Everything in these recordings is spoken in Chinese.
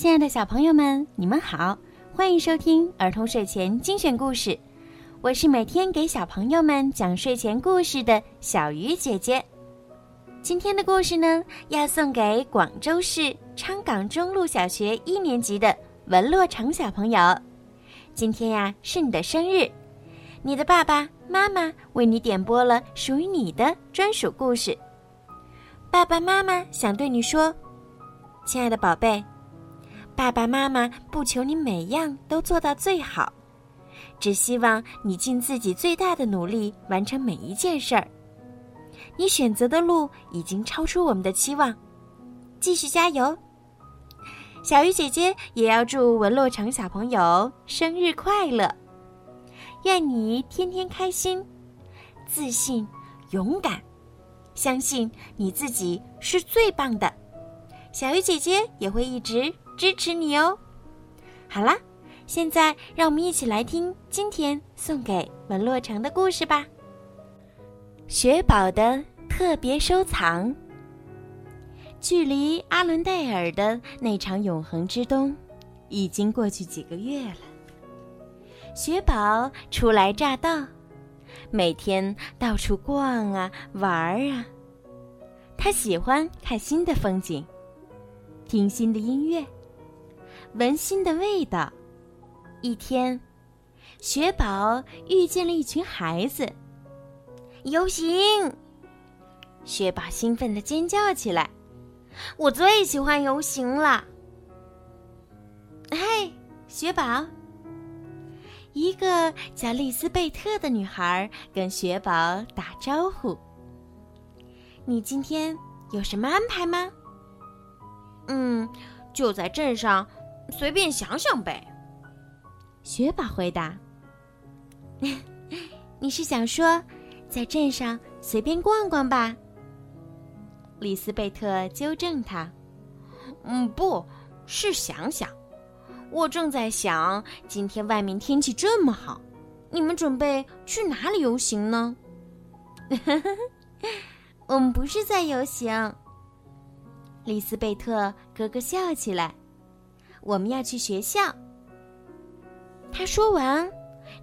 亲爱的小朋友们，你们好，欢迎收听儿童睡前精选故事。我是每天给小朋友们讲睡前故事的小鱼姐姐。今天的故事呢，要送给广州市昌岗中路小学一年级的文洛成小朋友。今天呀，是你的生日，你的爸爸妈妈为你点播了属于你的专属故事。爸爸妈妈想对你说。亲爱的宝贝，爸爸妈妈不求你每样都做到最好，只希望你尽自己最大的努力完成每一件事儿。你选择的路已经超出我们的期望，继续加油！小鱼姐姐也要祝文洛成小朋友生日快乐，愿你天天开心、自信、勇敢，相信你自己是最棒的。小鱼姐姐也会一直支持你哦。好啦，现在让我们一起来听今天送给文洛城的故事吧。雪宝的特别收藏。距离阿伦戴尔的那场永恒之冬，已经过去几个月了。雪宝初来乍到，每天到处逛啊玩啊。他喜欢看新的风景。听新的音乐，闻新的味道。一天，雪宝遇见了一群孩子。游行！雪宝兴奋的尖叫起来：“我最喜欢游行了！”嘿，雪宝！一个叫丽丝贝特的女孩跟雪宝打招呼：“你今天有什么安排吗？”嗯，就在镇上，随便想想呗。雪宝回答：“ 你是想说，在镇上随便逛逛吧？”丽斯贝特纠正他：“嗯，不是想想，我正在想，今天外面天气这么好，你们准备去哪里游行呢？” 我们不是在游行。丽斯贝特咯咯笑起来。我们要去学校。他说完，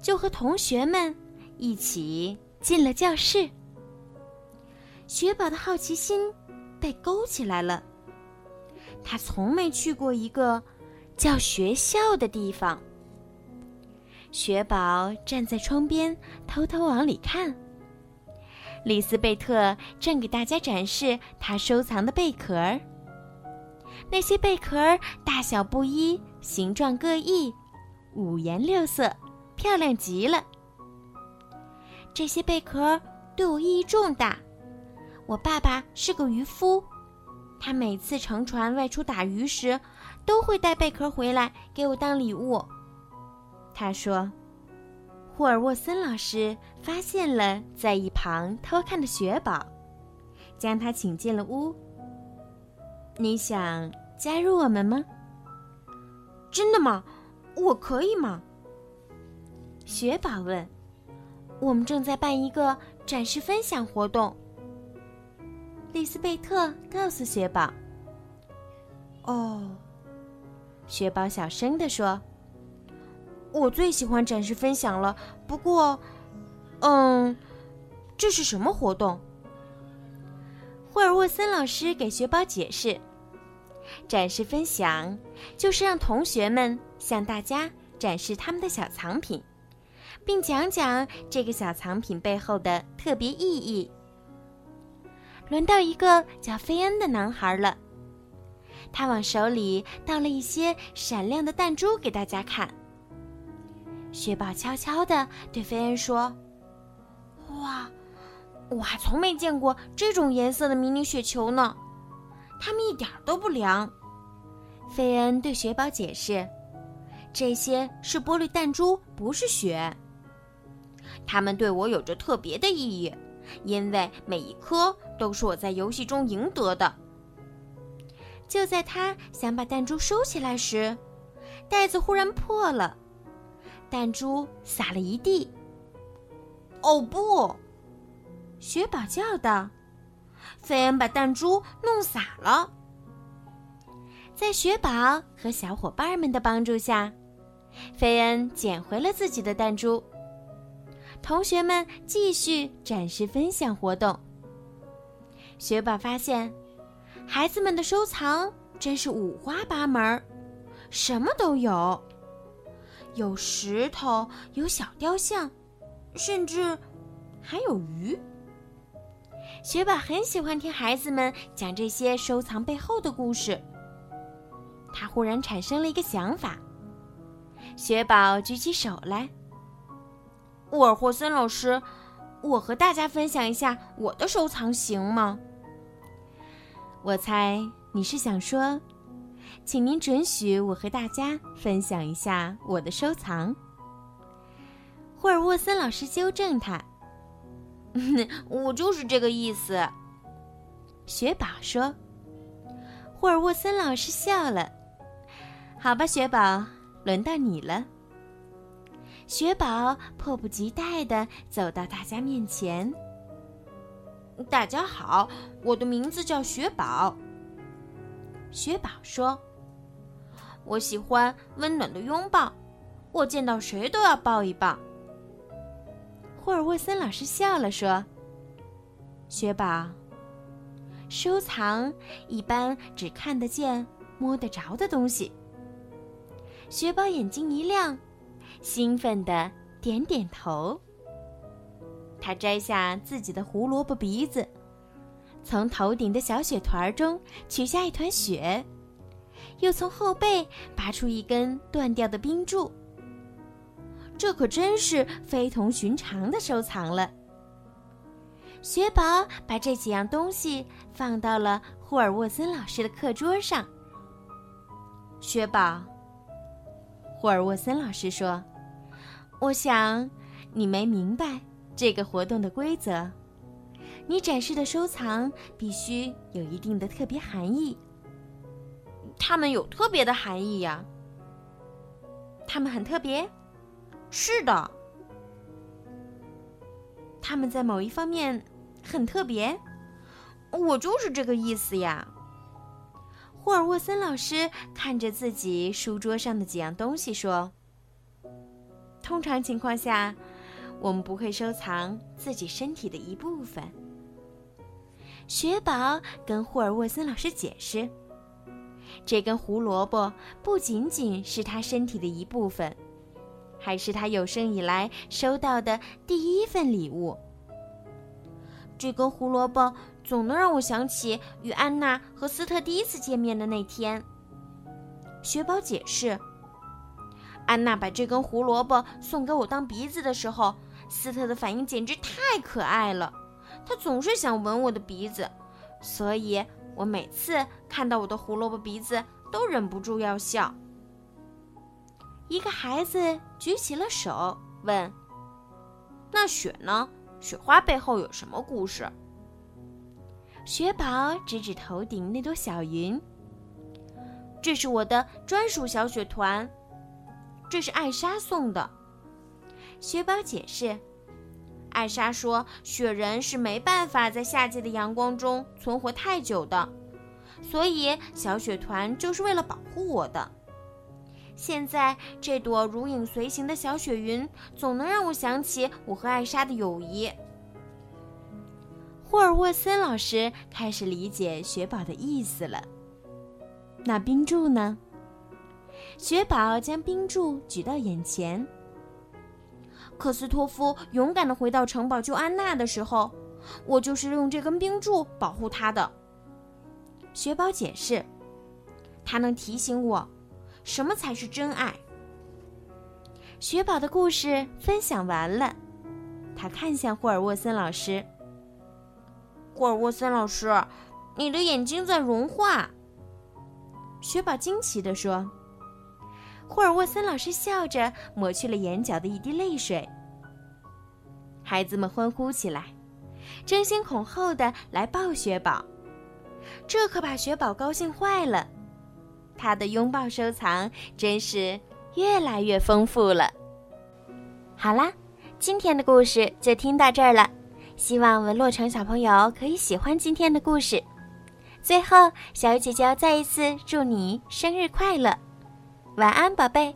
就和同学们一起进了教室。雪宝的好奇心被勾起来了。他从没去过一个叫学校的地方。雪宝站在窗边，偷偷往里看。丽斯贝特正给大家展示他收藏的贝壳儿。那些贝壳儿大小不一，形状各异，五颜六色，漂亮极了。这些贝壳对我意义重大。我爸爸是个渔夫，他每次乘船外出打鱼时，都会带贝壳回来给我当礼物。他说：“霍尔沃森老师发现了在一旁偷看的雪宝，将他请进了屋。”你想加入我们吗？真的吗？我可以吗？雪宝问。我们正在办一个展示分享活动。丽斯贝特告诉雪宝。哦，雪宝小声地说：“我最喜欢展示分享了。不过，嗯，这是什么活动？”霍尔沃森老师给雪宝解释。展示分享，就是让同学们向大家展示他们的小藏品，并讲讲这个小藏品背后的特别意义。轮到一个叫菲恩的男孩了，他往手里倒了一些闪亮的弹珠给大家看。雪宝悄悄地对菲恩说：“哇，我还从没见过这种颜色的迷你雪球呢。”它们一点都不凉，费恩对雪宝解释：“这些是玻璃弹珠，不是雪。它们对我有着特别的意义，因为每一颗都是我在游戏中赢得的。”就在他想把弹珠收起来时，袋子忽然破了，弹珠洒了一地。“哦不！”雪宝叫道。菲恩把弹珠弄洒了。在雪宝和小伙伴们的帮助下，菲恩捡回了自己的弹珠。同学们继续展示分享活动。雪宝发现，孩子们的收藏真是五花八门，什么都有，有石头，有小雕像，甚至还有鱼。雪宝很喜欢听孩子们讲这些收藏背后的故事。他忽然产生了一个想法。雪宝举起手来。沃尔霍森老师，我和大家分享一下我的收藏，行吗？我猜你是想说，请您准许我和大家分享一下我的收藏。霍尔沃森老师纠正他：“ 我就是这个意思。”雪宝说。霍尔沃森老师笑了。好吧，雪宝，轮到你了。雪宝迫不及待地走到大家面前。大家好，我的名字叫雪宝。雪宝说：“我喜欢温暖的拥抱，我见到谁都要抱一抱。”霍尔沃森老师笑了说：“雪宝，收藏一般只看得见、摸得着的东西。”雪宝眼睛一亮。兴奋地点点头。他摘下自己的胡萝卜鼻子，从头顶的小雪团中取下一团雪，又从后背拔出一根断掉的冰柱。这可真是非同寻常的收藏了。雪宝把这几样东西放到了霍尔沃森老师的课桌上。雪宝。霍尔沃森老师说：“我想你没明白这个活动的规则。你展示的收藏必须有一定的特别含义。它们有特别的含义呀。它们很特别。是的。他们在某一方面很特别。我就是这个意思呀。”霍尔沃森老师看着自己书桌上的几样东西说：“通常情况下，我们不会收藏自己身体的一部分。”雪宝跟霍尔沃森老师解释：“这根胡萝卜不仅仅是他身体的一部分，还是他有生以来收到的第一份礼物。”这根胡萝卜总能让我想起与安娜和斯特第一次见面的那天。雪宝解释：“安娜把这根胡萝卜送给我当鼻子的时候，斯特的反应简直太可爱了。他总是想闻我的鼻子，所以我每次看到我的胡萝卜鼻子都忍不住要笑。”一个孩子举起了手，问：“那雪呢？”雪花背后有什么故事？雪宝指指头顶那朵小云。这是我的专属小雪团，这是艾莎送的。雪宝解释：“艾莎说，雪人是没办法在夏季的阳光中存活太久的，所以小雪团就是为了保护我的。”现在这朵如影随形的小雪云，总能让我想起我和艾莎的友谊。霍尔沃森老师开始理解雪宝的意思了。那冰柱呢？雪宝将冰柱举到眼前。克斯托夫勇敢地回到城堡救安娜的时候，我就是用这根冰柱保护她的。雪宝解释，它能提醒我。什么才是真爱？雪宝的故事分享完了，他看向霍尔沃森老师。霍尔沃森老师，你的眼睛在融化。雪宝惊奇地说。霍尔沃森老师笑着抹去了眼角的一滴泪水。孩子们欢呼起来，争先恐后的来抱雪宝，这可把雪宝高兴坏了。他的拥抱收藏真是越来越丰富了。好啦，今天的故事就听到这儿了。希望文洛城小朋友可以喜欢今天的故事。最后，小鱼姐姐要再一次祝你生日快乐，晚安，宝贝。